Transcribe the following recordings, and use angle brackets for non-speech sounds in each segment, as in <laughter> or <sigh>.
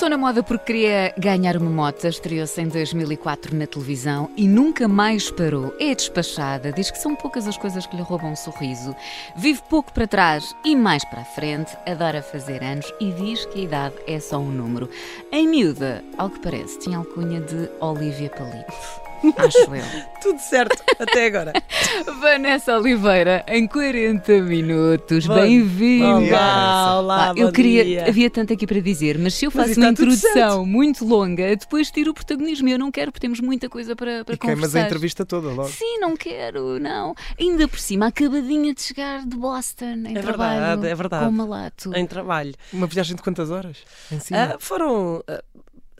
Começou na moda porque queria ganhar uma moto, estreou-se em 2004 na televisão e nunca mais parou. É despachada, diz que são poucas as coisas que lhe roubam um sorriso. Vive pouco para trás e mais para a frente, adora fazer anos e diz que a idade é só um número. Em miúda, ao que parece, tinha alcunha de Olivia Palito. Acho eu. <laughs> Tudo certo, até agora. <laughs> Vanessa Oliveira, em 40 minutos. Bem-vinda. Olá, olá, Ah, eu bom queria. dia. Havia tanto aqui para dizer, mas se eu Mas faço uma tudo introdução muito longa, depois tiro o protagonismo. Eu não quero, porque temos muita coisa para, para E conversar. a entrevista toda logo. Sim, não quero, não. Ainda por cima, acabadinha de chegar de Boston em É trabalho. verdade, é verdade. Com malato. Em trabalho. Uma viagem de quantas horas? Em cima? Ah, foram, ah,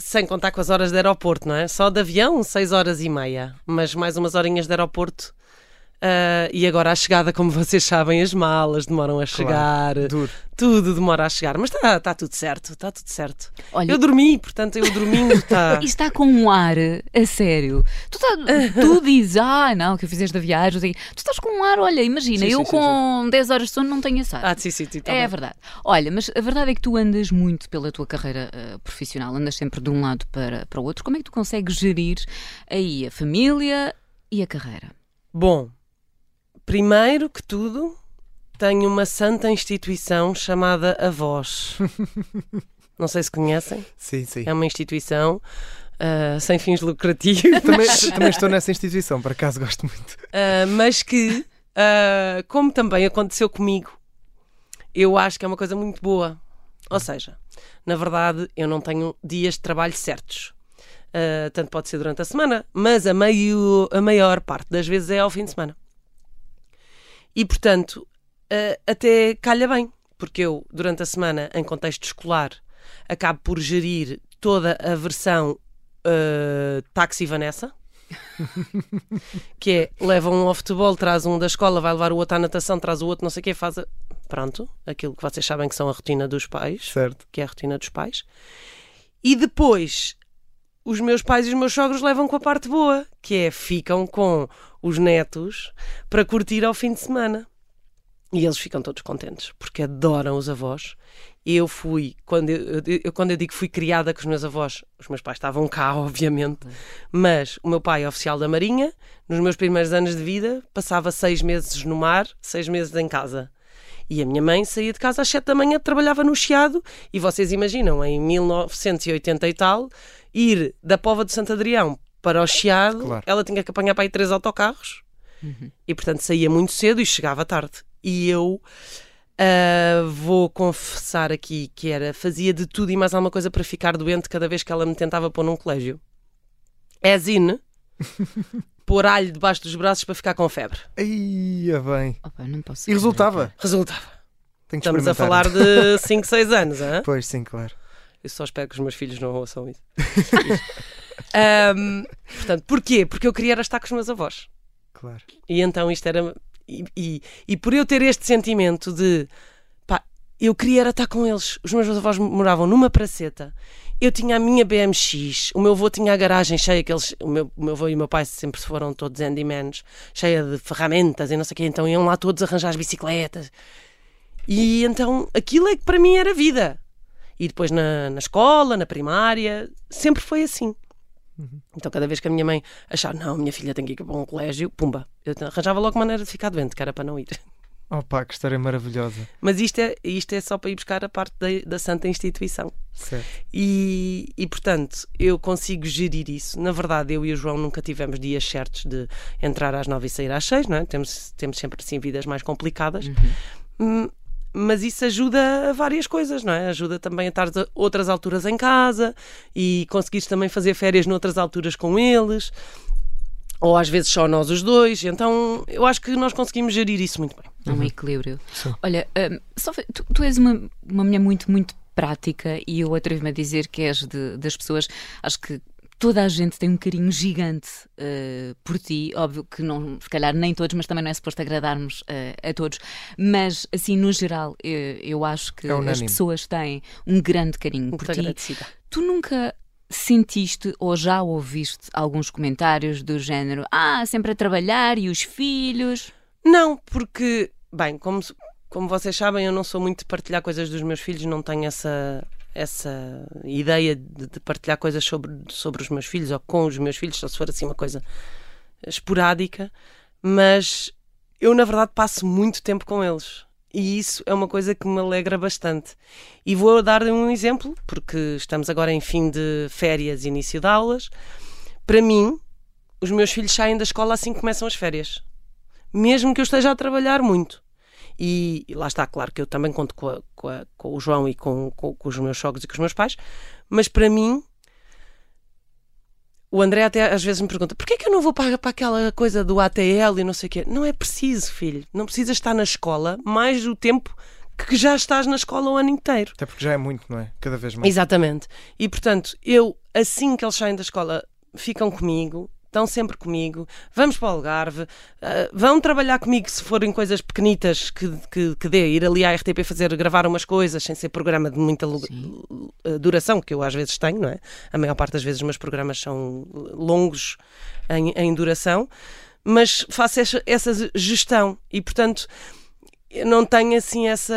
sem contar com as horas de aeroporto, não é? Só de avião, 6 horas e meia. Mas mais umas horinhas de aeroporto. Ah, e agora a chegada, como vocês sabem, as malas demoram a chegar. Duro. Tudo demora a chegar. Mas está tá tudo certo, está tudo certo. Olha, Eu dormi, portanto, eu dormindo está. <laughs> Isto está com um ar a sério. Tu, tá- tu <laughs> dizes, ah, não, que eu fizeste a viagem. quê. Tu estás com um ar, olha, imagina, Sim, eu sim, sim, com 10 horas de sono não tenho assado. Ah, sim, sim, sim, tá é bem. verdade. Olha, mas a verdade é que tu andas muito pela tua carreira eh, profissional, andas sempre de um lado para, para o outro. Como é que tu consegues gerir aí a família e a carreira? Bom, primeiro que tudo, tenho uma santa instituição chamada Avós. <laughs> Não sei se conhecem. Sim, sim. É uma instituição ah, sem fins lucrativos, Também, também estou nessa instituição, por acaso gosto muito. ah, mas que, ah, como também aconteceu comigo, eu acho que é uma coisa muito boa. Ou seja, na verdade, eu não tenho dias de trabalho certos. Tanto pode ser durante a semana, mas a, meio, a maior parte das vezes é ao fim de semana. E, portanto, ah, até calha bem, porque eu, durante a semana, em contexto escolar, acabo por gerir toda a versão ah, Táxi Vanessa. que é, leva um ao futebol, traz um da escola, vai levar o outro à natação, traz o outro, não sei o quê, faz a... pronto, aquilo que vocês sabem que são a rotina dos pais, Certo. que é a rotina dos pais. E depois, os meus pais e os meus sogros levam com a parte boa, que é ficam com os netos para curtir ao fim de semana. E eles ficam todos contentes, porque adoram os avós. Eu fui, quando eu, eu- quando eu digo fui criada com os meus avós, os meus pais estavam cá, <laughs> obviamente, mas o meu pai é oficial da Marinha, nos meus primeiros anos de vida, passava seis meses no mar, seis meses em casa. E a minha mãe saía de casa às sete da manhã, trabalhava no Chiado, e vocês imaginam, em 1980 e tal, ir da Pova de Santo Adrião para o Chiado, Claro. ela tinha que apanhar para aí três autocarros, e portanto saía muito cedo e chegava tarde. E eu ah, vou confessar aqui que era, fazia de tudo e mais alguma coisa para ficar doente cada vez que ela me tentava pôr num colégio. As <laughs> in, pôr alho debaixo dos braços para ficar com febre. Aí, bem. Opa, não posso E resultava? Resultava. Tenho que Estamos a falar de <laughs> 5, 6 anos, hã? Pois, sim, claro. Eu só espero que os meus filhos não ouçam isso. <laughs> Ahm, portanto, porquê? Porque eu queria era estar com os meus avós. Claro. E então isto era. E, e, e por eu ter este sentimento de. Eu queria era estar com eles. Os meus avós moravam numa praceta. Eu tinha a minha BMX. O meu avô tinha a garagem cheia. Que eles, o, meu, o meu avô e o meu pai sempre foram todos handymans, cheia de ferramentas e não sei o quê. Então iam lá todos arranjar as bicicletas. E então aquilo é que para mim era vida. E depois na, na escola, na primária, sempre foi assim. Então, cada vez que a minha mãe achava, não, minha filha tem que ir para um colégio, pumba, eu arranjava logo maneira de ficar doente, que era para não ir. Oh pá, que história maravilhosa. Mas isto é, isto é só para ir buscar a parte da, da santa instituição. Certo. E, e, portanto, eu consigo gerir isso. Na verdade, eu e o João nunca tivemos dias certos de entrar às nove e sair às seis, não é? Temos, temos sempre assim vidas mais complicadas. Hum, Mas isso ajuda a várias coisas, não é? Ajuda também a estar a outras alturas em casa e conseguires também fazer férias noutras alturas com eles. Ou às vezes só nós os dois. Então eu acho que nós conseguimos gerir isso muito bem. É um equilíbrio. Sim. Olha, Sófia, tu, tu és uma, uma mulher muito, muito prática e eu atrevo-me a dizer que és de- das pessoas, acho que toda a gente tem um carinho gigante eh, por ti, óbvio que não, se calhar nem todos, mas também não é suposto agradarmos eh, a todos, mas assim, no geral, eh, eu acho que É as pessoas têm um grande carinho Muito por ti. agradecida. Tu nunca sentiste ou já ouviste alguns comentários do género ah, sempre a trabalhar e os filhos? Não, porque, bem, como, como vocês sabem, eu não sou muito de partilhar coisas dos meus filhos, não tenho essa, essa ideia de, de partilhar coisas sobre, sobre os meus filhos ou com os meus filhos, só se for assim uma coisa esporádica, mas eu, na verdade, passo muito tempo com eles. E isso é uma coisa que me alegra bastante. E vou dar um exemplo, porque estamos agora em fim de férias, início de aulas. Para mim, os meus filhos saem da escola assim que começam as férias mesmo que eu esteja a trabalhar muito. E, e lá está, claro que eu também conto com, a- com a- com o João e com, com- com os meus sogros e com os meus pais, mas para mim, o André até às vezes me pergunta: porquê que eu não vou para, para aquela coisa do ATL e não sei o quê? Não é preciso, filho. Não precisas estar na escola mais do tempo que já estás na escola o ano inteiro. Até porque já é muito, não é? Cada vez mais. Exatamente. E portanto, eu, assim que eles saem da escola, ficam comigo, estão sempre comigo, vamos para o Algarve, ah, vão trabalhar comigo se forem coisas pequenitas que, que, que dê, ir ali à RTP fazer, gravar umas coisas, sem ser programa de muita ah, duração, que eu às vezes tenho, não é? A maior parte das vezes os meus programas são longos em, em duração, mas faço essa, essa gestão. E portanto não tenho assim essa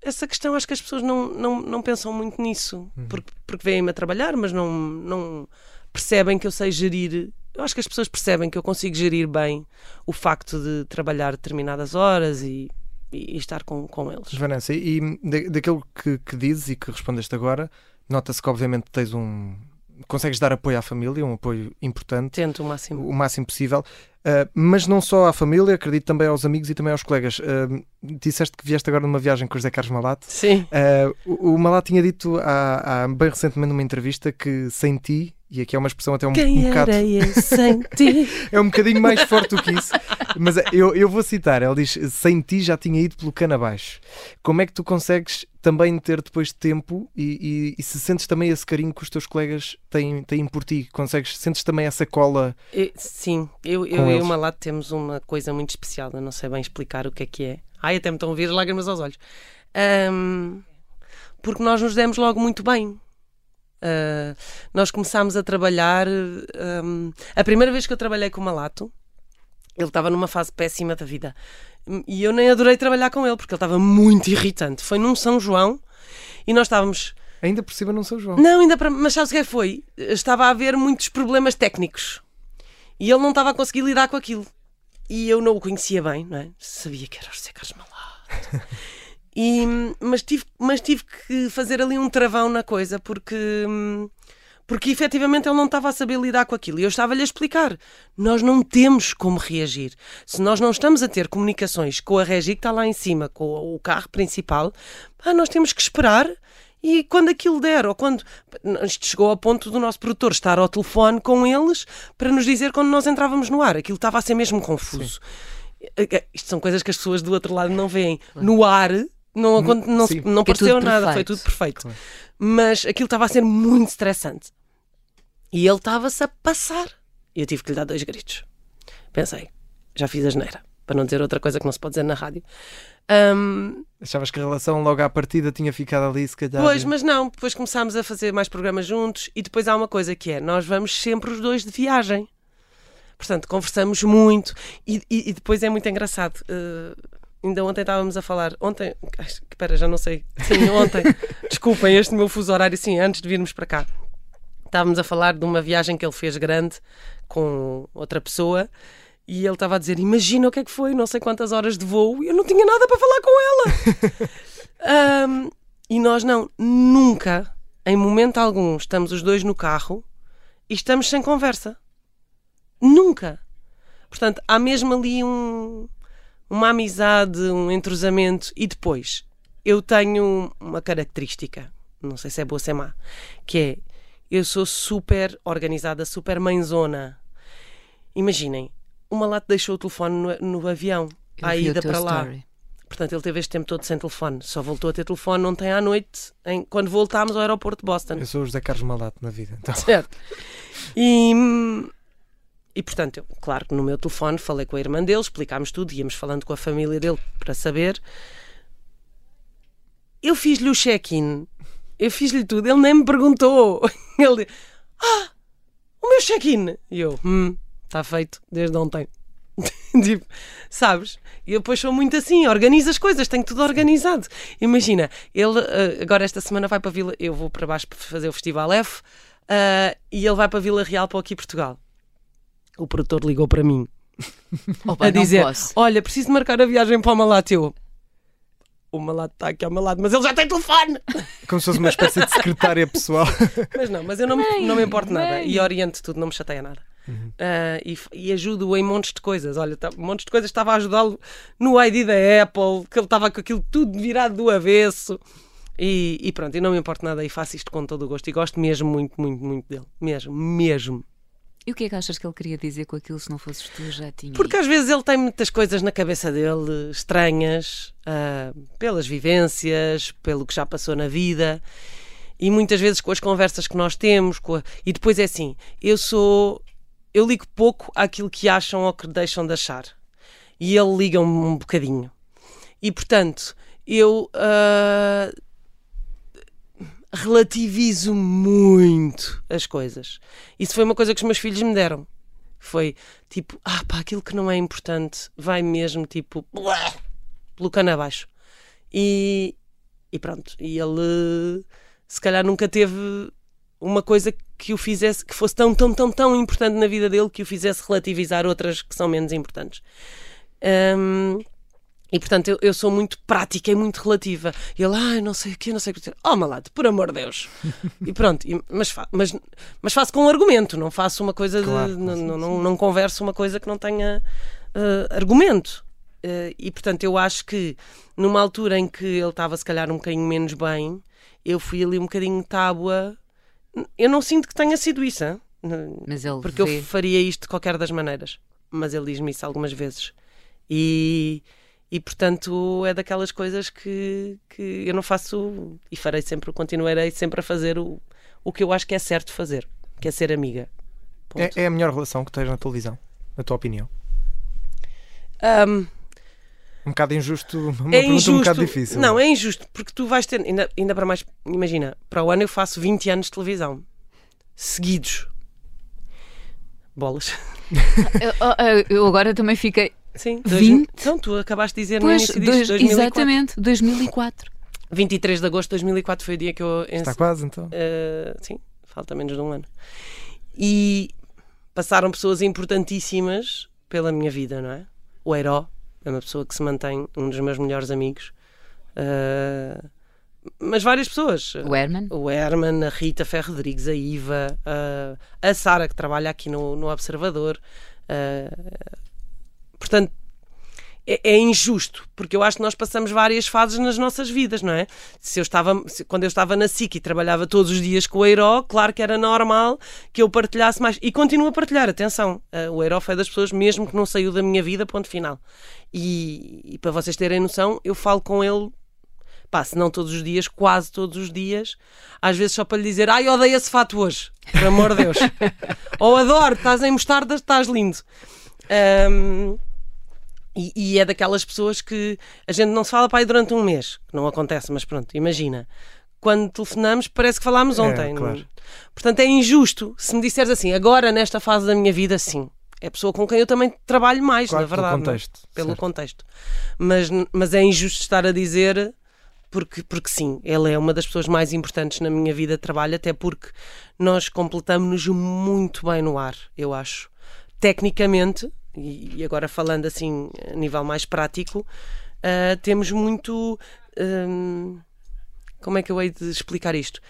essa questão. Acho que as pessoas não, não, não pensam muito nisso. Porque, porque veem-me a trabalhar mas não, não percebem que eu sei gerir eu acho que as pessoas percebem que eu consigo gerir bem o facto de trabalhar determinadas horas e, e estar com, com eles Vanessa, e da- daquilo que, que dizes e que respondeste agora, nota-se que obviamente tens um. consegues dar apoio à família, um apoio importante, tento o máximo o máximo possível, Uh, mas não só à família, acredito também aos amigos e também aos colegas. Uh, disseste que vieste agora numa viagem com o José Carlos Malato. sim Uh, o, o Malato tinha dito há, há bem recentemente numa entrevista que sem ti, e aqui é uma expressão até um, um quem bocado. era eu sem <laughs> ti É um bocadinho mais forte do que isso. Mas eu, eu vou citar, ela diz: sem ti já tinha ido pelo cano abaixo. Como é que tu consegues também ter depois tempo e, e- e se sentes também esse carinho que os teus colegas têm, têm por ti? Consegues, sentes também essa cola? Eu- sim, eu, eu e o Malato temos uma coisa muito especial. Eu não sei bem explicar o que é que é. Ai, até me estão a vir as lágrimas aos olhos. Ahm, porque nós nos demos logo muito bem. Ah, nós começámos a trabalhar. ahm, a primeira vez que eu trabalhei com o Malato, ele estava numa fase péssima da vida. E eu nem adorei trabalhar com ele, porque ele estava muito irritante. Foi num São João e nós estávamos Ainda por cima não sou João. não, ainda para. Mas sabes o que é que foi? Estava a haver muitos problemas técnicos. E ele não estava a conseguir lidar com aquilo. E eu não o conhecia bem, não é? Sabia que era o José Carlos Malato. <laughs> E, mas, tive, mas tive que fazer ali um travão na coisa, porque. Porque efetivamente ele não estava a saber lidar com aquilo. E eu estava-lhe a explicar. Nós não temos como reagir. Se nós não estamos a ter comunicações com a Regi que está lá em cima, com o carro principal, pá, nós temos que esperar. E quando aquilo der, ou quando. Isto chegou ao ponto do nosso produtor estar ao telefone com eles para nos dizer quando nós entrávamos no ar. Aquilo estava a ser mesmo confuso. Eh, Isto são coisas que as pessoas do outro lado não veem. No ar, não, acon- não, sim. não Que é pareceu nada, foi tudo perfeito. Mas aquilo estava a ser muito estressante. E ele estava-se a passar. E eu tive que lhe dar dois gritos. Pensei, já fiz a geneira. Para não dizer outra coisa que não se pode dizer na rádio. Ahm, Achavas que a relação logo à partida tinha ficado ali, se calhar. Pois, mas não, depois começámos a fazer mais programas juntos e depois há uma coisa que é, nós vamos sempre os dois de viagem. Portanto, conversamos muito e, e- e depois é muito engraçado. eh, ainda ontem estávamos a falar, ontem, espera, já não sei, sim, ontem, <laughs> desculpem este meu fuso horário, sim, antes de virmos para cá. Estávamos a falar de uma viagem que ele fez grande com outra pessoa e ele estava a dizer: Imagina o que é que foi, não sei quantas horas de voo, e eu não tinha nada para falar com ela. <laughs> Ahm, e nós não, nunca, em momento algum, estamos os dois no carro e estamos sem conversa. Nunca. Portanto, há mesmo ali um, uma amizade, um entrosamento. E depois, eu tenho uma característica, não sei se é boa ou se é má, que é eu sou super organizada, super mãezona. imaginem, o Malato deixou o telefone no, no avião, Eu à ida para lá. story. Portanto, ele teve este tempo todo sem telefone. Só voltou a ter telefone ontem à noite, em- quando voltámos ao aeroporto de Boston. Eu sou o José Carlos Malato na vida. Então. Certo. E, e portanto, eu, claro que no meu telefone falei com a irmã dele, explicámos tudo, íamos falando com a família dele para saber. Eu fiz-lhe o check-in, eu fiz-lhe tudo, ele nem me perguntou. <laughs> Ele Ah, o meu check-in! E eu: Hum, está feito desde ontem. <laughs> tipo, sabes? E eu depois sou muito assim, organizo as coisas, tenho tudo organizado. Imagina, ele eh, agora esta semana vai para Vila, eu vou para baixo para fazer o Festival F eh, e ele vai para Vila Real para aqui Portugal. O produtor ligou para mim <laughs> Opa, a dizer. Olha, preciso de marcar a viagem para o Malato. Eu, o Malato está aqui ao meu lado, mas ele já tem telefone. <laughs> Como se fosse uma espécie de secretária pessoal. <laughs> Mas não, mas eu não, me- Mãe, não me importo nada mãe. e oriento tudo, não me chateia nada. Ah, e, f- e ajudo-o em montes de coisas. Olha, tá- montes de coisas estava a ajudá-lo no ID da Apple, que ele estava com aquilo tudo virado do avesso. E, e pronto, e não me importo nada e faço isto com todo o gosto. E gosto mesmo muito, muito, muito dele. Mesmo, mesmo. E o que é que achas que ele queria dizer com aquilo se não fosses tu? Já tinha. Porque às vezes ele tem muitas coisas na cabeça dele estranhas, ah, pelas vivências, pelo que já passou na vida, e muitas vezes com as conversas que nós temos. com a- E depois é assim: eu sou. Eu ligo pouco àquilo que acham ou que deixam de achar. E ele liga-me um bocadinho. E portanto, eu. ah, relativizo muito as coisas. Isso foi uma coisa que os meus filhos me deram. Foi tipo, ah pá, aquilo que não é importante vai mesmo tipo pelo cano abaixo. E, e pronto. E ele se calhar nunca teve uma coisa que o fizesse, que fosse tão, tão, tão, tão importante na vida dele que o fizesse relativizar outras que são menos importantes. Hum, e portanto eu, eu sou muito prática e muito relativa. E ele, ai, não sei o quê, não sei o que. Oh, malado, por amor de Deus. <laughs> e pronto, e- mas, fa- mas, mas faço com argumento, não faço uma coisa de. Claro, não, não, não, não converso uma coisa que não tenha eh, argumento. Eh, e portanto eu acho que numa altura em que ele estava se calhar um bocadinho menos bem, eu fui ali um bocadinho tábua. Eu não sinto que tenha sido isso, hein? Mas ele porque vê. eu faria isto de qualquer das maneiras. Mas ele diz-me isso algumas vezes. E, e portanto é daquelas coisas que, que eu não faço e farei sempre, continuarei sempre a fazer o, o que eu acho que é certo fazer, que é ser amiga. É, é a melhor relação que tens na televisão, na tua opinião. Ahm, Um bocado injusto, uma é pergunta injusto. um bocado difícil. Não, é injusto, porque tu vais ter, ainda, ainda para mais, imagina, para o ano eu faço 20 anos de televisão, seguidos. Bolas. Eu, eu- eu agora também fiquei. Sim, 20? Então, tu acabaste de dizer Pois, no início disto, dois- 2004. exatamente, 2004. 23 de agosto de 2004 foi o dia que eu Está quase então. Uh, sim, falta menos de um ano. E passaram pessoas importantíssimas pela minha vida, não é? O Herói é uma pessoa que se mantém, um dos meus melhores amigos. Uh, mas várias pessoas. O Herman. O Herman, a Rita Ferro Rodrigues, a Iva, uh, a Sara, que trabalha aqui no, no Observador. Uh, portanto, é, é injusto, porque eu acho que nós passamos várias fases nas nossas vidas, não é? Se eu estava, se- quando eu estava na SIC e trabalhava todos os dias com o Eiro, claro que era normal que eu partilhasse mais. E continuo a partilhar, atenção. eh, o Eiro foi das pessoas, mesmo que não saiu da minha vida, ponto final. E, e para vocês terem noção, eu falo com ele, pá, se não todos os dias, quase todos os dias, às vezes só para lhe dizer, ai, odeio esse fato hoje, por amor de Deus. <laughs> Ou adoro, estás em mostarda, estás lindo. Ahm, e, e é daquelas pessoas que a gente não se fala para aí durante um mês, que não acontece, mas pronto, imagina. Quando telefonamos, parece que falámos É, ontem. claro. não- Portanto, é injusto se me disseres assim, agora nesta fase da minha vida, sim. É a pessoa com quem eu também trabalho mais, Claro, na verdade. pelo é? contexto. Pelo certo. contexto. Mas, mas é injusto estar a dizer porque, porque sim, ele é uma das pessoas mais importantes na minha vida de trabalho, até porque nós completamos-nos muito bem no ar, eu acho. Tecnicamente, e agora falando assim a nível mais prático, ah, temos muito. hum, como é que eu hei de explicar isto?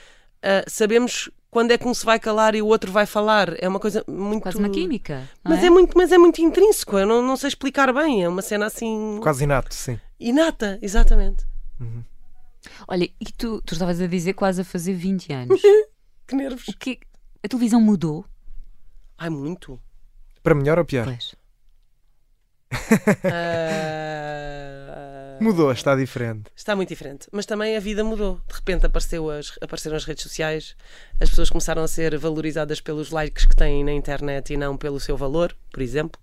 Ah, sabemos quando é que um se vai calar e o outro vai falar. É uma coisa muito. Quase uma química. Mas é? é? muito, mas é muito intrínseco, eu não, não sei explicar bem, é uma cena assim Quase inato, sim. inata, exatamente. Olha, e tu, tu estavas a dizer quase a fazer 20 anos. <laughs> Que nervos. O que A televisão mudou? Ai, muito. Para melhor ou pior? Pois. Ah, Mudou, está diferente. Está muito diferente. Mas também a vida mudou. De repente apareceu as, apareceram as redes sociais, as pessoas começaram a ser valorizadas pelos likes que têm na internet e não pelo seu valor, por exemplo.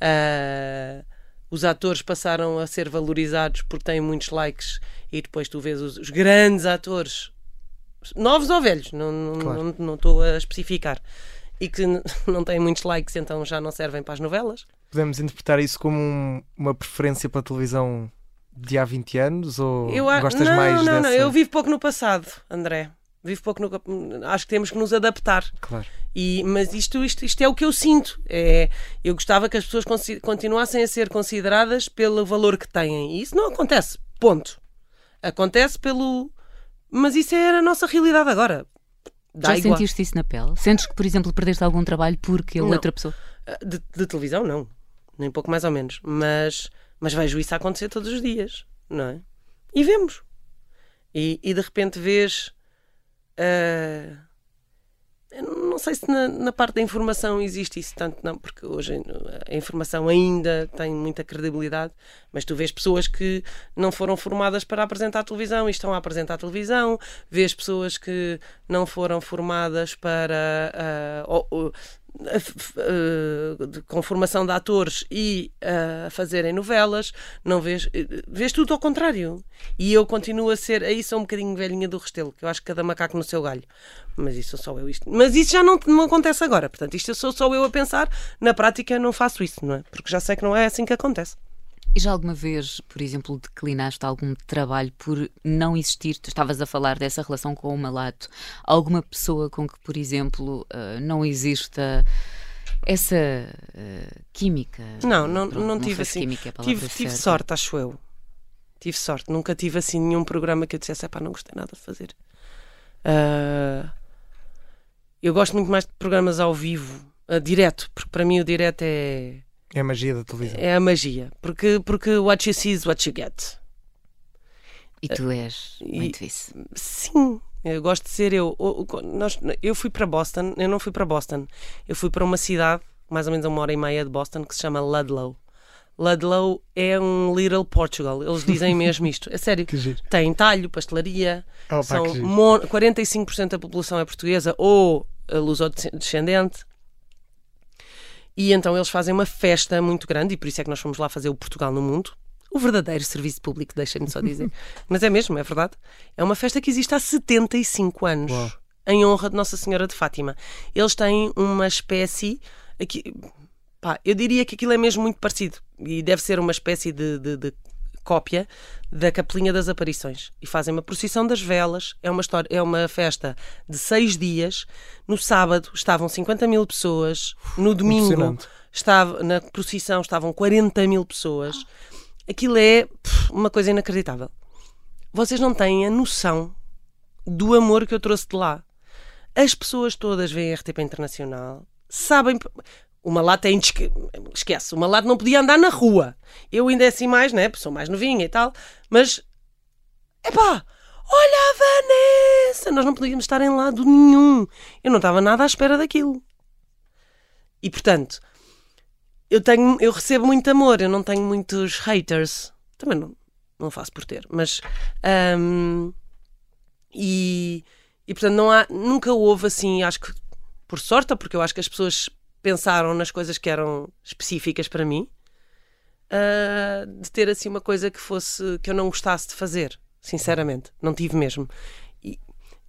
Ah, os atores passaram a ser valorizados porque têm muitos likes e depois tu vês os, os grandes atores, novos ou velhos, não, não, Claro. não, não estou a especificar, e que <laughs> não têm muitos likes, então já não servem para as novelas. Podemos interpretar isso como um- uma preferência pela televisão de há 20 anos? Ou Eu a- gostas não, mais não, dessa? não, eu vivo pouco no passado, André. Vivo pouco no. Acho que temos que nos adaptar. Claro. E, mas isto, isto, isto é o que eu sinto. É, eu gostava que as pessoas continuassem a ser consideradas pelo valor que têm. E isso não acontece. Ponto. Acontece pelo. Mas isso é a nossa realidade agora. Dá Já igual. sentiste isso na pele? Sentes que, por exemplo, perdeste algum trabalho porque a Não. outra pessoa. De, de televisão, não. Nem pouco mais ou menos. Mas, mas vejo isso acontecer todos os dias, não é? E vemos. E, e de repente vês. eu não sei se na, na parte da informação existe isso tanto, não, porque hoje a informação ainda tem muita credibilidade, mas tu vês pessoas que não foram formadas para apresentar televisão e estão a apresentar televisão, vês pessoas que não foram formadas para. ah, ou- ou- eh, com formação de atores e a fazerem novelas, não vês, eh, vês tudo ao contrário. E eu continuo a ser, aí sou um bocadinho velhinha do Restelo, que eu acho que cada macaco no seu galho. Mas isso sou só eu isto. Mas isso já não, não acontece agora. Portanto, isto sou só eu a pensar. Na prática não faço isso, não é? Porque já sei que não é assim que acontece. E já alguma vez, por exemplo, declinaste algum trabalho por não existir? Tu estavas a falar dessa relação com o malato. Alguma pessoa com que, por exemplo, eh, não exista essa eh, química? Não, não, Pronto, não tive assim. Química é Tive, tive sorte, acho eu. Tive sorte. Nunca tive assim nenhum programa que eu dissesse, pá, não gostei nada de fazer. Ah, eu gosto muito mais de programas ao vivo, ah, direto, porque para mim o direto é, É a magia da televisão. é a magia. Porque, porque what you see is what you get. E tu és E- muito isso. Sim, eu gosto de ser eu. Nós- eu fui para Boston, eu não fui para Boston, eu fui para uma cidade, mais ou menos a uma hora e meia de Boston, que se chama Ludlow. Ludlow é um Little Portugal, eles dizem mesmo isto, é sério. <laughs> Que giro. Tem talho, pastelaria, Oh, pá, são que giro. mon- 45% da população é portuguesa ou luso-descendente. E então eles fazem uma festa muito grande, e por isso é que nós fomos lá fazer o Portugal no Mundo. O verdadeiro serviço público, deixem-me só dizer. <laughs> Mas é mesmo, é verdade. É uma festa que existe há 75 anos, Uau. em honra de Nossa Senhora de Fátima. Eles têm uma espécie. Aqui, pá, eu diria que aquilo é mesmo muito parecido. E deve ser uma espécie de, de- de cópia da Capelinha das Aparições. E fazem uma procissão das velas. É uma, história, é uma festa de seis dias. No sábado estavam 50 mil pessoas. No domingo estava, na procissão estavam 40 mil pessoas. Aquilo é pff, uma coisa inacreditável. Vocês não têm a noção do amor que eu trouxe de lá. As pessoas todas veem a RTP Internacional, sabem. Uma lata é indesque... Esquece, uma lata não podia andar na rua. Eu ainda é assim mais, né? Sou mais novinha e tal. Mas. Epá! Olha a Vanessa! Nós não podíamos estar em lado nenhum. Eu não estava nada à espera daquilo. E portanto, eu tenho, eu recebo muito amor, eu não tenho muitos haters. Também não, não faço por ter, mas hum, e, e portanto não há, nunca houve assim, acho que por sorte, porque eu acho que as pessoas pensaram nas coisas que eram específicas para mim, ah, de ter assim uma coisa que fosse que eu não gostasse de fazer, sinceramente, não tive mesmo. E,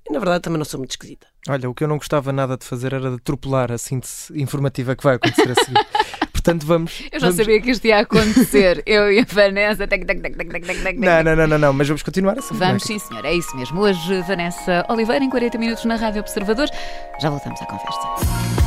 na verdade também não sou muito esquisita. Olha, o que eu não gostava nada de fazer era de atropelar a síntese informativa que vai acontecer a seguir. <laughs> Portanto, vamos. Eu já vamos... sabia que isto ia acontecer. <laughs> Eu e a Vanessa. Tac, tac, tac, tac, tac, tac, tac. Não, não, não, não, não, mas vamos continuar assim. Vamos sim, senhor. É isso mesmo. Hoje, Vanessa Oliveira, em 40 minutos na Rádio Observador. Já voltamos à conversa.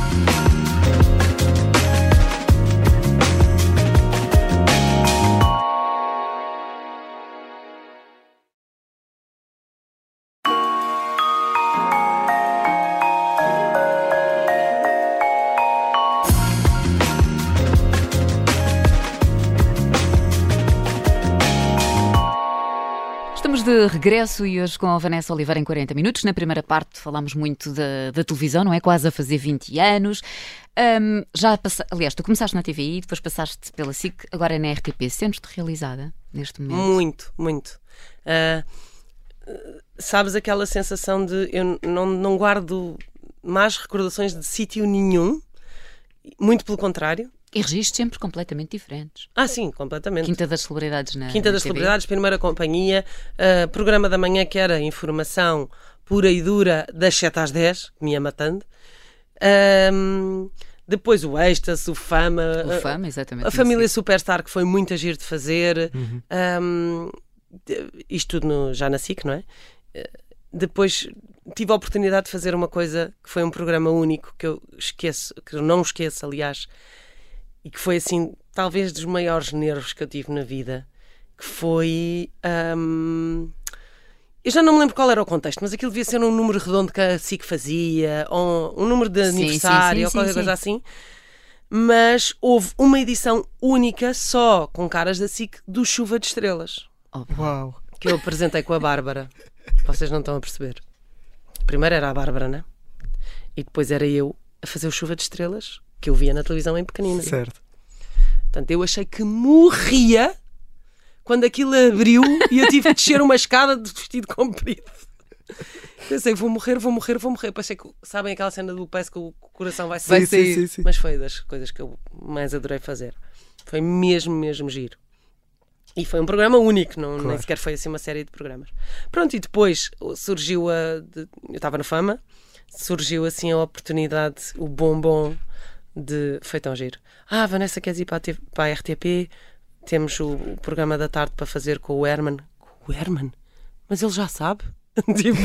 Regresso e hoje com a Vanessa Oliveira em 40 minutos. Na primeira parte falámos muito da, da televisão, não é? Quase a fazer 20 anos. Um, já passa... Aliás, tu começaste na TVI, depois passaste pela SIC, agora é na RTP. Sentes-te realizada neste momento? Muito, muito. Uh, sabes aquela sensação de eu não, não guardo más recordações de sítio nenhum, muito pelo contrário. E registros sempre completamente diferentes. Ah, sim, completamente. Quinta das Celebridades na Quinta na das TV. Celebridades, Primeira Companhia, uh, programa da manhã que era informação pura e dura das 7 às 10, que me ia matando. Ahm, depois o Êxtase, o Fama. O a- Fama, exatamente. A família Superstar, que foi muito agir de fazer. Ahm, de- isto tudo no- já na SIC, não é? Eh, Depois tive a oportunidade de fazer uma coisa que foi um programa único que eu esqueço, que eu não esqueço, aliás, e que foi assim, talvez dos maiores nervos que eu tive na vida, que foi. ahm, eu já não me lembro qual era o contexto, mas aquilo devia ser um número redondo que a SIC fazia, ou um número de Sim, sim, aniversário, sim, ou qualquer sim. coisa assim. Mas houve uma edição única só com caras da SIC do Chuva de Estrelas, Uau. que eu apresentei com a Bárbara. Vocês não estão a perceber. Primeiro era a Bárbara, né? E depois era eu a fazer o Chuva de Estrelas, que eu via na televisão em pequenina. Certo. Portanto, eu achei que morria quando aquilo abriu e eu tive que descer uma escada de vestido comprido. Pensei, vou morrer, vou morrer, vou morrer. Pensei que, sabem aquela cena do parece que o coração vai sair? Sim, sim, sim, sim. Mas foi das coisas que eu mais adorei fazer. Foi mesmo, mesmo giro. E foi um programa único, não, nem Claro. sequer foi assim uma série de programas. Pronto, e depois surgiu a. eu estava na fama, surgiu assim a oportunidade, o bombom de. Foi tão giro. Ah, Vanessa, queres ir para a, TV para a RTP? Temos o, o programa da tarde para fazer com o Herman. Com o Herman? Mas ele já sabe? <laughs> tipo.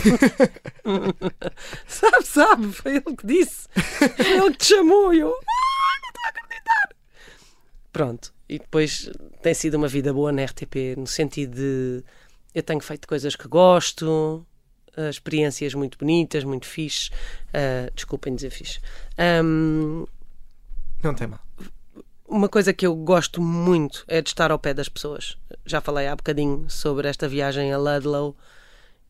sabe, sabe, foi ele que disse. Foi ele que te chamou. E eu. "Ah, não estou a acreditar. Pronto. E depois tem sido uma vida boa na RTP, no sentido de eu tenho feito coisas que gosto, ah, experiências muito bonitas, muito fixe. Ah, desculpem dizer fixe. Ahm, Não tem mal. uma coisa que eu gosto muito é de estar ao pé das pessoas. Já falei há bocadinho sobre esta viagem a Ludlow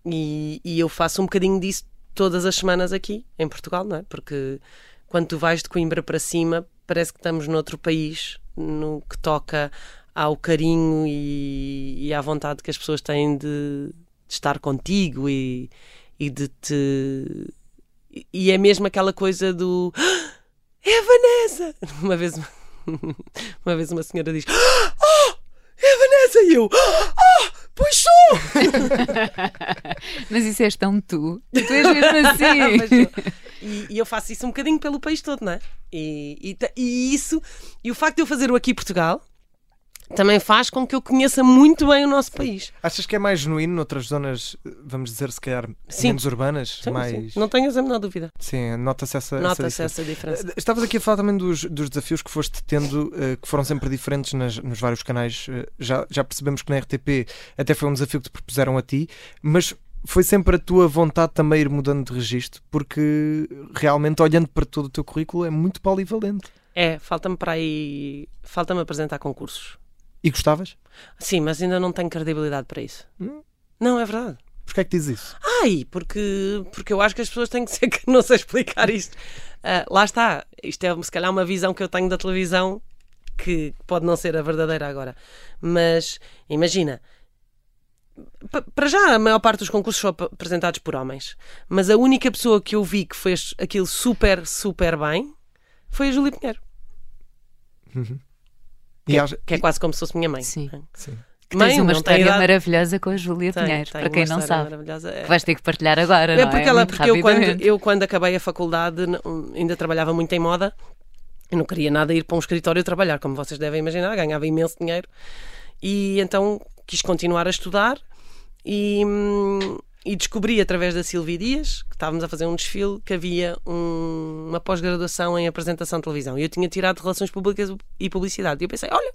e, e eu faço um bocadinho disso todas as semanas aqui em Portugal, não é? Porque quando tu vais de Coimbra para cima, parece que estamos noutro país, no que toca ao carinho e, e à vontade que as pessoas têm de, de estar contigo e, e de te. E é mesmo aquela coisa do. "Ah, É a Vanessa! <laughs> Uma vez, <laughs> uma vez uma senhora diz: Oh, é a Vanessa! E eu: Oh, pois sou! <laughs> Mas isso és tão tu. Tu és mesmo assim. e, e eu faço isso um bocadinho pelo país todo, não é? E, e, e isso, e o facto de eu fazer o aqui em Portugal também faz com que eu conheça muito bem o nosso país. Achas que é mais genuíno noutras zonas, vamos dizer, se calhar, Sim. menos urbanas? Sim, mais... sim. Não tenhas a menor dúvida. Sim, nota-se essa, Nota-se essa essa diferença. diferença. Estavas aqui a falar também dos, dos desafios que foste tendo, eh, que foram sempre diferentes nas- nos vários canais. Eh, já, já percebemos que na RTP até foi um desafio que te propuseram a ti, mas foi sempre a tua vontade também ir mudando de registro, porque realmente, olhando para todo o teu currículo, é muito polivalente. É, falta-me para aí. Falta-me apresentar concursos. E gostavas? Sim, mas ainda não tenho credibilidade para isso. Hum. Não, é verdade. Porquê é que dizes isso? Ai, porque, porque eu acho que as pessoas têm que ser <laughs> que não sei explicar isto. Ah, lá está. Isto é se calhar uma visão que eu tenho da televisão que pode não ser a verdadeira agora. Mas imagina. pa- Para já, a maior parte dos concursos são ap- apresentados por homens. Mas a única pessoa que eu vi que fez aquilo super, super bem foi a Júlia Pinheiro. E acha- Que é quase como se fosse minha mãe. Sim. Sim. Que Mãe, tens uma história idade. maravilhosa com a Júlia Pinheiro, tem para quem não sabe. É. Que vais ter que partilhar agora, É não porque, é? ela, porque eu, quando, eu, quando acabei a faculdade, ainda trabalhava muito em moda. Eu não queria nada ir para um escritório trabalhar, como vocês devem imaginar, ganhava imenso dinheiro. E então quis continuar a estudar e, hum, e descobri através da Silvia Dias, que estávamos a fazer um desfile, que havia um- uma pós-graduação em apresentação de televisão. E eu tinha tirado Relações Públicas e Publicidade. E eu pensei, olha,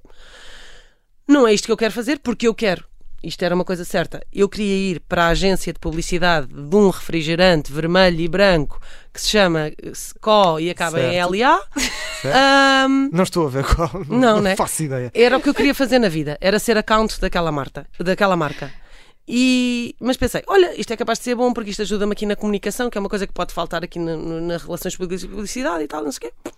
não é isto que eu quero fazer, porque eu quero. Isto era uma coisa certa. Eu queria ir para a agência de publicidade de um refrigerante vermelho e branco que se chama SCO e acaba em Certo. LA. Certo. Ahm, Não estou a ver qual. Não, né? faço ideia. era o que eu queria fazer na vida, era ser account daquela marca, daquela marca. E, mas pensei, olha, isto é capaz de ser bom porque isto ajuda-me aqui na comunicação, que é uma coisa que pode faltar aqui na, nas relações públicas e publicidade e tal, não sei o quê.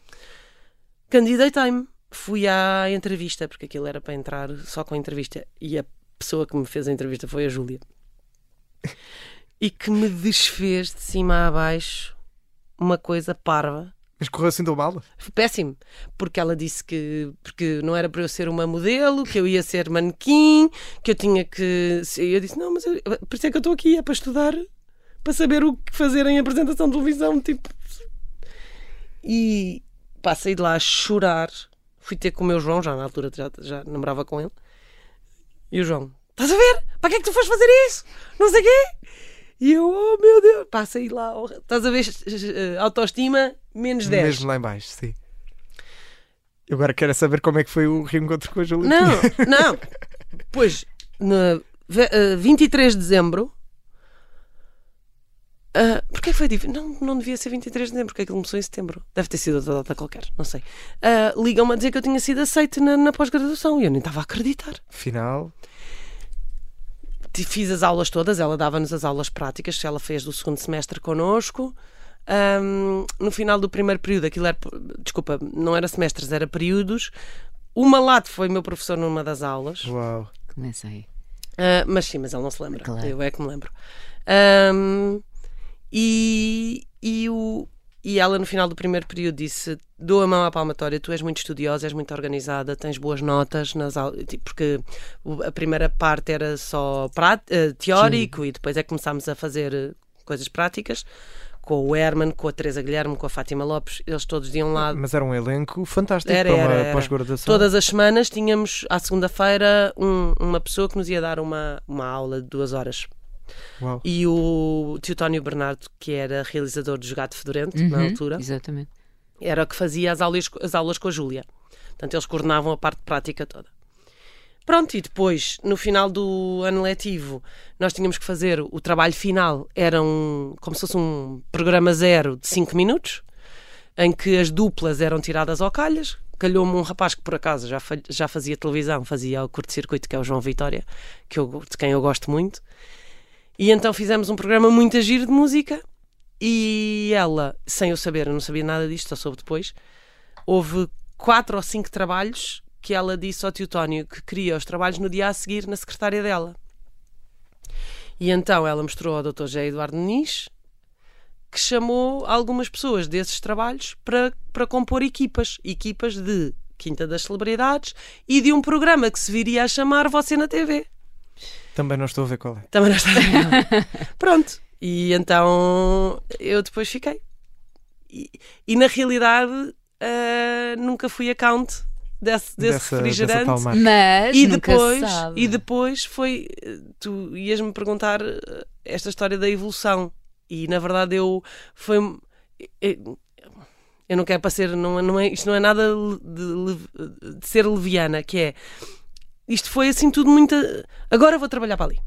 Candidatei-me. Fui à entrevista, porque aquilo era para entrar só com a entrevista. E a pessoa que me fez a entrevista foi a Júlia. E que me desfez de cima a baixo uma coisa parva. Mas correu assim tão mal? Péssimo, porque ela disse que porque não era para eu ser uma modelo, que eu ia ser manequim, que eu tinha que. Eu disse: Não, mas eu- por isso é que eu estou aqui, é para estudar, para saber o que fazer em apresentação de televisão. Tipo. E saí de lá a chorar. Fui ter com o meu João, já na altura já, já namorava com ele. E o João: Estás a ver? Para que é que tu foste fazer isso? Não sei o quê. E eu, oh meu Deus, pá, saí lá. oh, Estás a ver? eh, Autoestima, menos 10. Mesmo lá em baixo, sim. Eu agora quero é saber como é que foi o reencontro com a Júlia. Não, <laughs> não. Pois, na ve- eh, 23 de dezembro. Uh, Porquê foi difícil? Não, não devia ser 23 de dezembro, porque aquilo começou em setembro. Deve ter sido outra data qualquer, não sei. Ah, Ligam-me a dizer que eu tinha sido aceite na, na pós-graduação e eu nem estava a acreditar. Final. Fiz as aulas todas, ela dava-nos as aulas práticas, ela fez do segundo semestre connosco. Ahm, no final do primeiro período, aquilo era, desculpa, não era semestres, era períodos. O Malato foi meu professor numa das aulas. Uau. Começa aí. Ah, mas sim, mas ele não se lembra. Claro. Eu é que me lembro. Ahm, e, e, o, e ela, no final do primeiro período, disse: Dou a mão à palmatória, tu és muito estudiosa, és muito organizada, tens boas notas nas aulas. Tipo, Porque a primeira parte era só eh, teórico e depois é que começámos a fazer eh, coisas práticas. Com o Herman, com a Teresa Guilherme, com a Fátima Lopes, eles todos iam lá Mas era um elenco fantástico Era, para uma era, era. pós-graduação. Todas as semanas tínhamos, à segunda-feira, um- uma pessoa que nos ia dar uma, uma aula de duas horas. Uau. E o Teutónio Bernardo, que era realizador do Jogado Fedorento, na Uhum, altura, Exatamente. era o que fazia as aulas, as aulas com a Júlia. Portanto, eles coordenavam a parte prática toda. Pronto, e depois, no final do ano letivo, nós tínhamos que fazer o trabalho final, era um, como se fosse um programa zero de 5 minutos, em que as duplas eram tiradas ao calhas. Calhou-me um rapaz que, por acaso, já, já fazia televisão, fazia o curto-circuito, que é o João Vitória, que eu, de quem eu gosto muito. E então fizemos um programa muito a giro de música e ela, sem eu saber, eu não sabia nada disto, só soube depois, houve quatro ou cinco trabalhos que ela disse ao tio Tónio que queria os trabalhos no dia a seguir na secretária dela. E então ela mostrou ao Dr. José Eduardo Muniz que chamou algumas pessoas desses trabalhos para, para compor equipas. Equipas de Quinta das Celebridades e de um programa que se viria a chamar Você na TV. Também não estou a ver qual é. Também não está <laughs> Pronto. E então eu depois fiquei. E, e na realidade ah, nunca fui account desse, desse Dessa- dessa refrigerante. marca. Mas e depois, e depois foi. Tu ias-me perguntar eh, esta história da evolução. E na verdade eu. Foi. Eu, eu não quero parecer. Não, não é, isto não é nada de, lev- de ser leviana, que é. Isto foi assim tudo muito. Agora vou trabalhar para ali.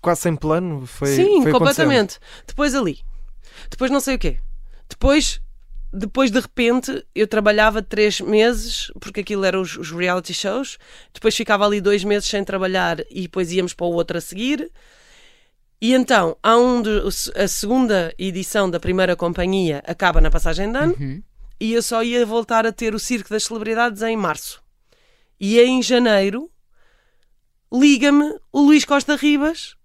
Quase sem plano. Foi, Sim, foi completamente. Depois ali. Depois não sei o quê. Depois, depois de repente, eu trabalhava três meses, porque aquilo eram os, os reality shows. Depois ficava ali dois meses sem trabalhar e depois íamos para o outro a seguir. E então, há um de, a segunda edição da primeira companhia acaba na passagem de ano Uhum. e eu só ia voltar a ter o Circo das Celebridades em março. E em janeiro liga-me o Luís Costa Ribas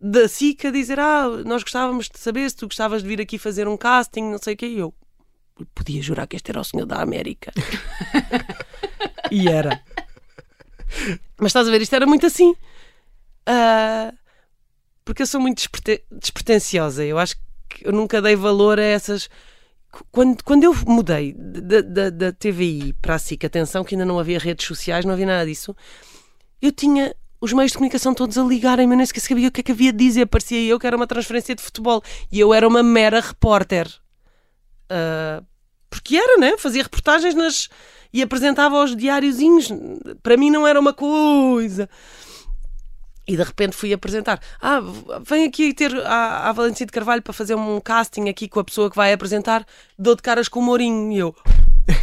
da SIC a dizer: Ah, nós gostávamos de saber se tu gostavas de vir aqui fazer um casting, não sei o que. E eu podia jurar que este era o senhor da América. <laughs> e era. Mas estás a ver, isto era muito assim. Ah, porque eu sou muito desprete- despretensiosa. Eu acho que eu nunca dei valor a essas. Quando, quando eu mudei da, da, da TVI para a SIC, atenção que ainda não havia redes sociais, não havia nada disso, eu tinha os meios de comunicação todos a ligarem-me, eu nem sequer sabia o que é que havia de dizer. Parecia eu que era uma transferência de futebol e eu era uma mera repórter. Ah, porque era, né? Fazia reportagens nas e apresentava aos diáriozinhos. Para mim não era uma coisa. E de repente fui apresentar. Ah, vem aqui ter a, a Valentina de Carvalho para fazer um casting aqui com a pessoa que vai apresentar. Dou de caras com o Mourinho. E eu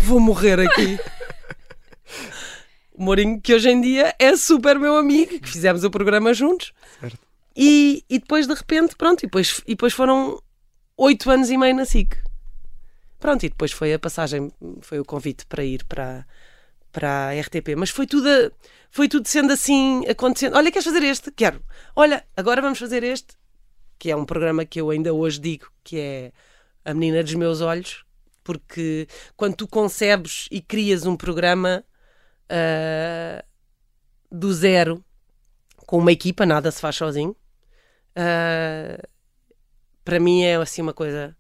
vou morrer aqui. o <laughs> Mourinho, que hoje em dia é super meu amigo, que fizemos o programa juntos. Certo. E, e depois, de repente, pronto, e depois, e depois foram oito anos e meio na SIC. Pronto, e depois foi a passagem, foi o convite para ir para, para a RTP. Mas foi tudo, foi tudo sendo assim, acontecendo. Olha, queres fazer este? Quero. Olha, agora vamos fazer este, que é um programa que eu ainda hoje digo que é a menina dos meus olhos, porque quando tu concebes e crias um programa ah, do zero, com uma equipa, nada se faz sozinho, ah, para mim é assim uma coisa.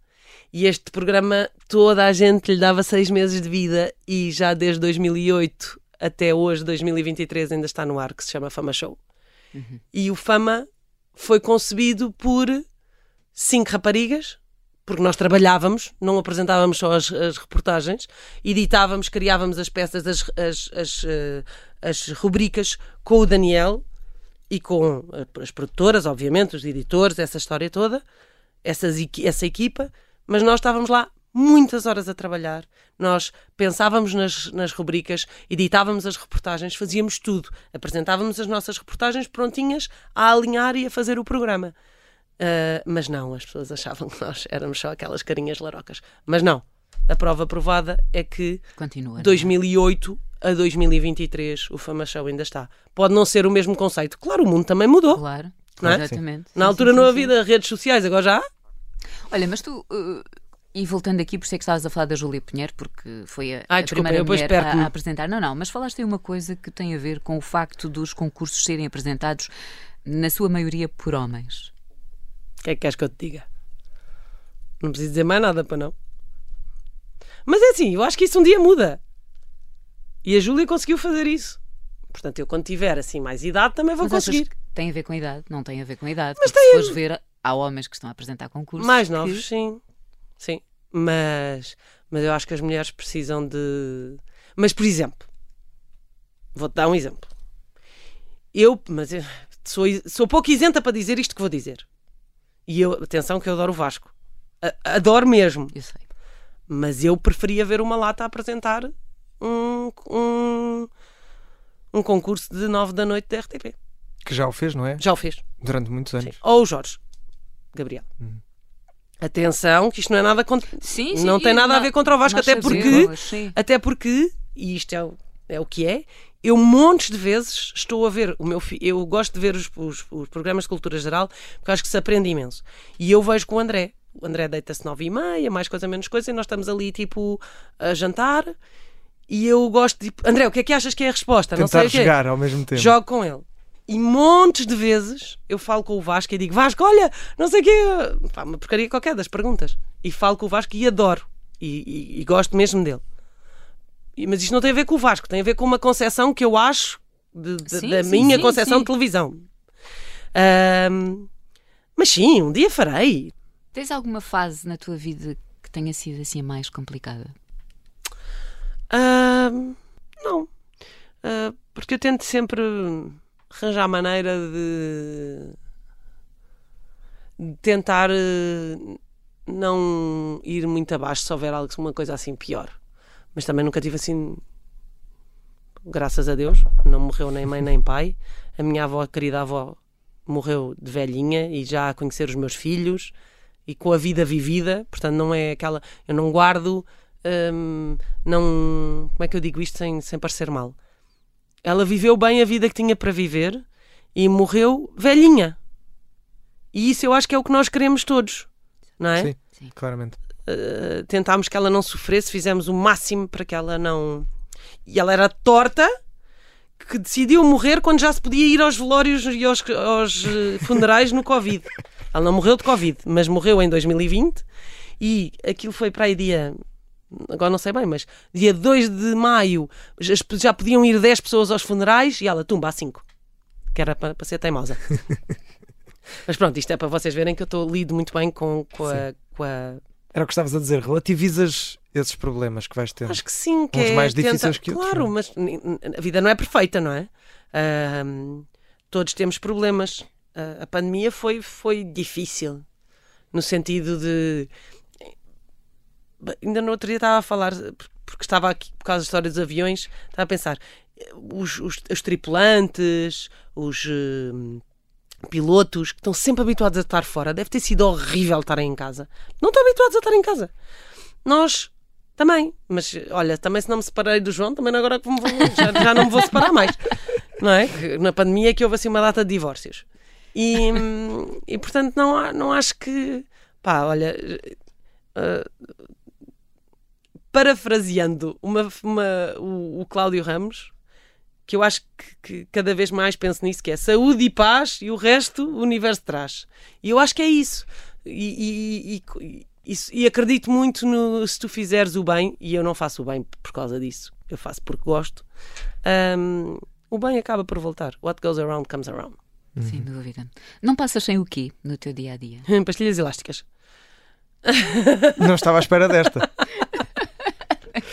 E este programa, toda a gente lhe dava seis meses de vida e já desde 2008 até hoje, 2023, ainda está no ar, que se chama Fama Show. E o Fama foi concebido por cinco raparigas, porque nós trabalhávamos, não apresentávamos só as, as reportagens, editávamos, criávamos as peças, as, as, as, eh, as rubricas com o Daniel e com eh, as produtoras, obviamente, os editores, essa história toda, essas, essa equipa, mas nós estávamos lá muitas horas a trabalhar. Nós pensávamos nas, nas rubricas, editávamos as reportagens, fazíamos tudo. Apresentávamos as nossas reportagens prontinhas a alinhar e a fazer o programa. Ah, mas não, as pessoas achavam que nós éramos só aquelas carinhas larocas. Mas não. A prova provada é que Continua. não é? 2008 a 2023 o Fama Show ainda está. Pode não ser o mesmo conceito. Claro, o mundo também mudou. Claro, Não é? exatamente. Na Sim, altura sim, não havia redes sociais, agora já há. Olha, mas tu. uh, e voltando aqui, por isso é que estavas a falar da Júlia Pinheiro, porque foi a, Ai, a desculpa, primeira mulher a, a apresentar. Não, não, mas falaste aí uma coisa que tem a ver com o facto dos concursos serem apresentados, na sua maioria, por homens. O que é que queres que eu te diga? Não preciso dizer mais nada para não. Mas é assim, eu acho que isso um dia muda. E a Júlia conseguiu fazer isso. Portanto, eu quando tiver assim mais idade também vou Mas conseguir. tem a ver com a idade? Não tem a ver com a idade. Mas tem se a- ver, há homens que estão a apresentar concursos. Mais que- novos, sim. Sim. Mas, mas eu acho que as mulheres precisam de. Mas, por exemplo, vou-te dar um exemplo. Eu, mas eu sou, sou pouco isenta para dizer isto que vou dizer. E eu, atenção, que eu adoro o Vasco. A- Adoro mesmo. Eu sei. Mas eu preferia ver uma lata a apresentar um, um, um concurso de 9 da noite da RTP. Que já o fez, não é? Já o fez. Durante muitos Sim. anos. Ou o Jorge. Gabriel. Atenção, que isto não é nada contra. Sim, Não tem nada a ver contra o Vasco, até porque- sim. Até porque, e isto é, o- é o que é, eu montes de vezes estou a ver o meu fi- eu gosto de ver os, os- os programas de cultura geral porque acho que se aprende imenso. E eu vejo com o André. O André deita-se nove e meia, mais coisa, menos coisa, e nós estamos ali tipo a jantar. E eu gosto de. André, o que é que achas que é a resposta? não sei Tentar o quê. jogar ao mesmo tempo. Jogo com ele. E montes de vezes eu falo com o Vasco e digo: Vasco, olha, não sei o quê. Pá, uma porcaria qualquer das perguntas. E falo com o Vasco e adoro. E, e- e gosto mesmo dele. E- Mas isto não tem a ver com o Vasco, tem a ver com uma concepção que eu acho de- de- Sim, da sim, minha sim, concepção de televisão. Ahm, mas sim, um dia farei. Tens alguma fase na tua vida que tenha sido assim a mais complicada? Não. Ah, porque eu tento sempre arranjar maneira de, de tentar eh, não ir muito abaixo se houver alguma coisa assim pior. Mas também nunca tive assim. Graças a Deus, não morreu nem mãe nem pai. A minha avó, a querida avó, morreu de velhinha e já a conhecer os meus filhos e com a vida vivida. Portanto, não é aquela. Eu não guardo. hum, não. Como é que eu digo isto sem, sem parecer mal? Ela viveu bem a vida que tinha para viver e morreu velhinha. E isso eu acho que é o que nós queremos todos, não é? Sim, Sim. claramente. Uh, tentámos que ela não sofresse, fizemos o máximo para que ela não. E ela era torta que decidiu morrer quando já se podia ir aos velórios e aos, aos, eh, funerais no Covid. <laughs> Ela não morreu de Covid, mas morreu em 2020 e aquilo foi para aí dia. Agora não sei bem, mas dia 2 de maio já, podiam ir 10 pessoas aos funerais e ela tumba a 5. Que era para, para ser teimosa. <laughs> mas pronto, isto é para vocês verem que eu estou lido muito bem com, com, a, com a Era o que estavas a dizer, relativizas esses problemas que vais ter. Acho que sim, que Uns é mais tenta- difíceis que outros, Claro, não mas n- n- a vida não é perfeita, não é? Ahm, todos temos problemas. Ah, a pandemia foi, foi difícil, no sentido de. Ainda no outro dia estava a falar, porque estava aqui por causa da história dos aviões, estava a pensar, os, os- os tripulantes, os. hum, pilotos que estão sempre habituados a estar fora. Deve ter sido horrível estarem em casa. Não estão habituados a estar em casa. Nós também. Mas olha, também se não me separei do João, também agora que já, já não me vou separar mais. Não é? Na pandemia que houve assim uma data de divórcios. E, hum, e portanto não, não acho que. Pá, olha. eh, parafraseando uma, uma- o, o Cláudio Ramos, que eu acho que, que cada vez mais penso nisso, que é saúde e paz e o resto o universo traz. E eu acho que é isso. E, e- e- isso- e acredito muito no se tu fizeres o bem, e eu não faço o bem por causa disso, eu faço porque gosto, hum, o bem acaba por voltar. What goes around comes around. Sem dúvida. Não passas sem o quê no teu dia a dia? Pastilhas elásticas. Não estava à espera desta. <laughs>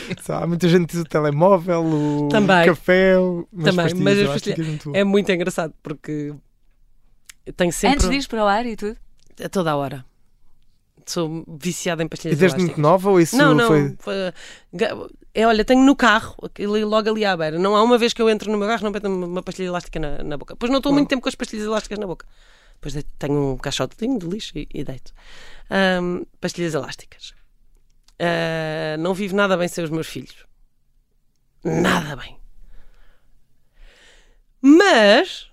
<laughs> Só Há muita gente que diz o telemóvel, o Também. café, o- mas Também, pastilhas mas as pastilhas- muito bom. É muito engraçado porque tenho sempre. Antes de ir para o ar e tudo? A toda a hora. Sou viciada em E pastilhas desde elásticas. muito nova ou isso Não, não. foi. é, olha, tenho no carro, aquele logo ali à beira. Não há uma vez que eu entro no meu carro não meto uma pastilha elástica na, na boca. Pois não estou muito tempo com as pastilhas elásticas na boca. Depois de- tenho um caixotinho de lixo e, e deito. Ahm, pastilhas elásticas. Ah, não vivo nada bem sem os meus filhos. Nada bem. Mas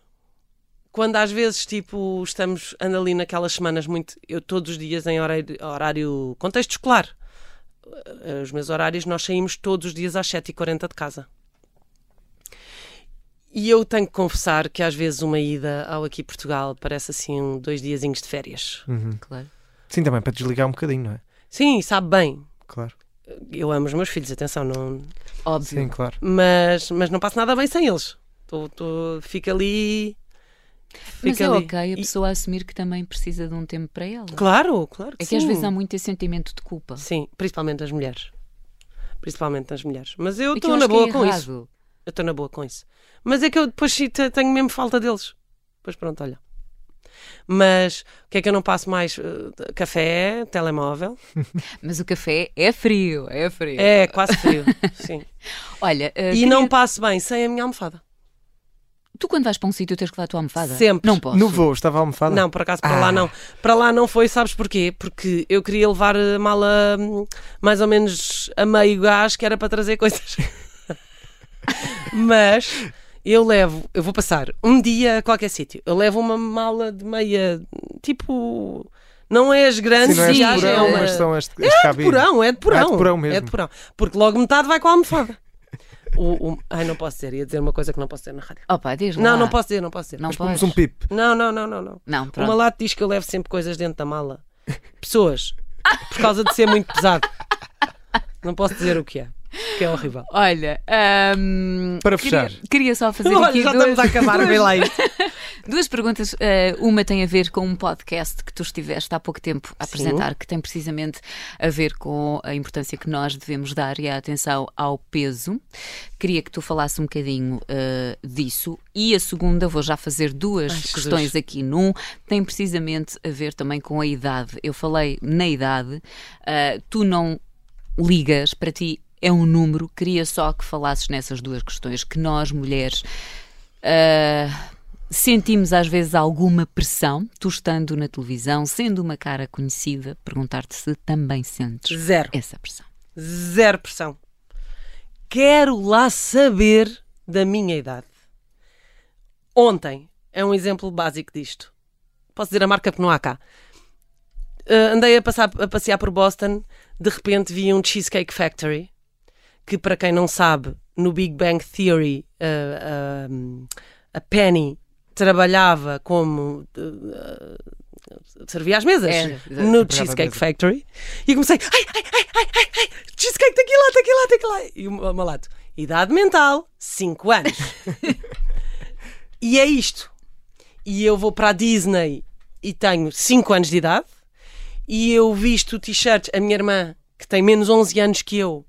quando às vezes tipo estamos ando ali naquelas semanas muito eu todos os dias em horário, horário contexto escolar Eh, os meus horários nós saímos todos os dias às 7h40 de casa e eu tenho que confessar que às vezes uma ida ao aqui Portugal parece assim dois diazinhos de férias Uhum. Claro. Sim, também para desligar um bocadinho, não é? sim, sabe bem Claro. eu amo os meus filhos, atenção não, Óbvio. Sim, claro. mas, mas não passo nada bem sem eles tô, tô, fico ali Mas fico é ali. ok a E- pessoa assumir que também precisa de um tempo para ela. claro, claro que É que às sim. vezes há muito esse sentimento de culpa. Sim, principalmente as mulheres. Principalmente as mulheres. Mas eu É que estou na boa é com isso. Eu estou na boa com isso. Mas é que eu depois tenho mesmo falta deles. Pois pronto, olha. Mas o que é que eu não passo mais? Uh, café, telemóvel. <laughs> Mas o café é frio, é frio. É quase frio. <laughs> sim. Olha, eh, E queria- não passo bem sem a minha almofada. tu quando vais para um sítio tens que levar a tua almofada? Sempre. Não posso. No voo, estava a almofada? Não, por acaso para Ah. lá não. Para lá não foi, sabes porquê? Porque eu queria levar a mala hum, mais ou menos a meio gás, que era para trazer coisas. <laughs> Mas eu levo, eu vou passar um dia a qualquer sítio. Eu levo uma mala de meia, tipo, não é as grandes, Sim, não é porão, é mas são as, as é de porão, é de porão. Ah, é de porão mesmo. É de porão. Porque logo metade vai com a almofada. O, o- ai, não posso dizer, ia dizer uma coisa que não posso dizer na rádio. Opa, diz lá. Não, não posso dizer, não posso dizer. Não Mas pomos um pip. Não, não, não, não, não. Não, O malato diz que eu levo sempre coisas dentro da mala. Pessoas. Por causa de ser muito pesado. Não posso dizer o que é. Que é horrível. Olha, ahm, Para queria- fechar. Queria, só fazer Olha, aqui já duas, estamos a acabar, vê lá isto. <laughs> duas perguntas. Eh, uma tem a ver com um podcast que tu estiveste há pouco tempo a Sim. apresentar, que tem precisamente a ver com a importância que nós devemos dar e a atenção ao peso. Queria que tu falasse um bocadinho eh, disso. E a segunda, vou já fazer duas Ai, Jesus. questões aqui num, tem precisamente a ver também com a idade. Eu falei na idade, eh, tu não ligas, para ti é um número. Queria só que falasses nessas duas questões, que nós, mulheres, ah, sentimos às vezes alguma pressão, tu estando na televisão, sendo uma cara conhecida, perguntar-te se também sentes Zero. essa pressão. Zero pressão. Quero lá saber da minha idade. Ontem é um exemplo básico disto. Posso dizer a marca porque não há cá. Ah, andei a, passar, a passear por Boston, de repente vi um Cheesecake Factory, que para quem não sabe, no Big Bang Theory, ah, ah, a Penny trabalhava como ah, servia às mesas É, no Cheesecake. Factory. E comecei ai, ai, ai, ai, ai, ai, cheesecake tequila, tequila, tequila e o malato, idade mental 5 anos. <laughs> E é isto. E eu vou para a Disney e tenho 5 anos de idade e eu visto t-shirts, a minha irmã que tem menos 11 anos que eu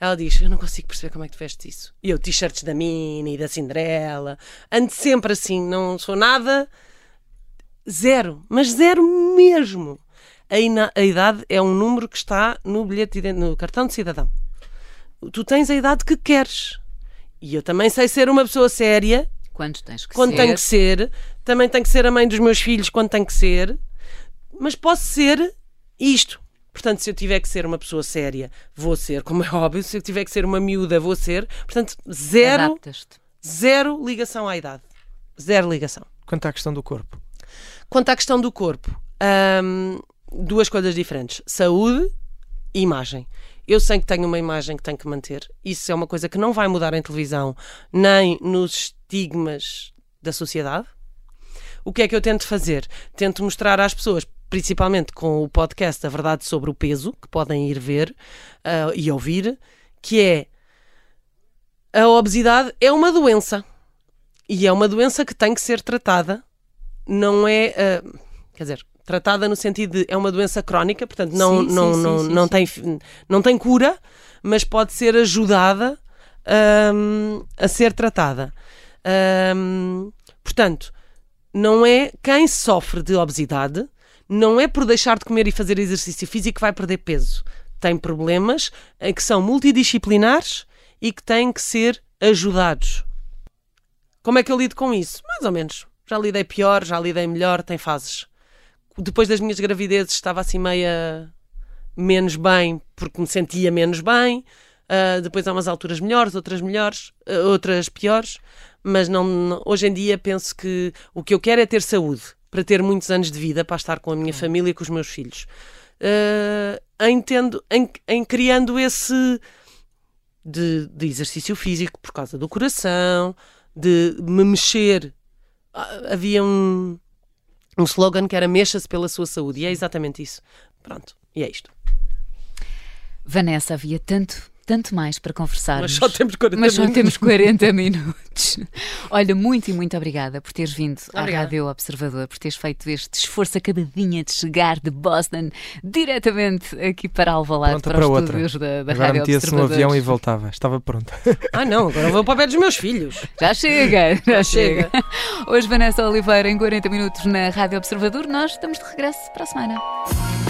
ela diz, eu não consigo perceber como é que tu vestes isso e eu t-shirts da Minnie, da Cinderela ando sempre assim, não sou nada Zero, mas zero mesmo. A, a idade é um número que está no bilhete de no cartão de cidadão. Tu tens a idade que queres. E eu também sei ser uma pessoa séria Quando tens que quando ser. tenho que ser. também tenho que ser a mãe dos meus filhos quando tem que ser, mas posso ser isto. Portanto, se eu tiver que ser uma pessoa séria, vou ser, como é <laughs> óbvio. Se eu tiver que ser uma miúda, vou ser. Portanto, zero, Adaptas-te. zero ligação à idade. Zero ligação. Quanto à questão do corpo. Quanto à questão do corpo, hum, duas coisas diferentes: saúde e imagem. Eu sei que tenho uma imagem que tenho que manter. Isso é uma coisa que não vai mudar em televisão, nem nos estigmas da sociedade. O que é que eu tento fazer? Tento mostrar às pessoas, principalmente com o podcast A Verdade sobre o Peso, que podem ir ver ah, e ouvir, que é a obesidade é uma doença. E é uma doença que tem que ser tratada. Não é. ah, quer dizer, tratada no sentido de é uma doença crónica, portanto não, Sim, não, sim, não, sim, não. Tem, não tem cura, mas pode ser ajudada hum, a ser tratada. Hum, portanto, não é quem sofre de obesidade, não é por deixar de comer e fazer exercício físico que vai perder peso. Tem problemas eh, que são multidisciplinares e que têm que ser ajudados. Como é que eu lido com isso? Mais ou menos. Já lidei pior, já lidei melhor, tem fases. Depois das minhas gravidezes estava assim meia menos bem porque me sentia menos bem. Ah, depois há umas alturas melhores, outras melhores, ah, outras piores. Mas não, não- hoje em dia penso que o que eu quero é ter saúde para ter muitos anos de vida, para estar com a minha família e com os meus filhos. Ah, em, tendo, em, em criando esse de, de exercício físico por causa do coração, de me mexer. Ah, Havia um, um slogan que era mexa-se pela sua saúde, e é exatamente isso. Pronto, e é isto. Vanessa, havia tanto, tanto mais para conversarmos. Mas só temos 40 Mas só minutos. temos 40 minutos. Olha, muito e muito obrigada por teres vindo à Obrigada. Rádio Observador, por teres feito este esforço acabadinha de chegar de Boston diretamente aqui para Alvalade, Pronta para, para os outra. estúdios da, da Agora Rádio metia-se no Observador. avião e voltava. Estava pronta. <laughs> Ah, não, agora vou para o pé dos meus filhos. Já chega, já chega. chega. Hoje Vanessa Oliveira em 40 minutos na Rádio Observador. Nós estamos de regresso para a semana.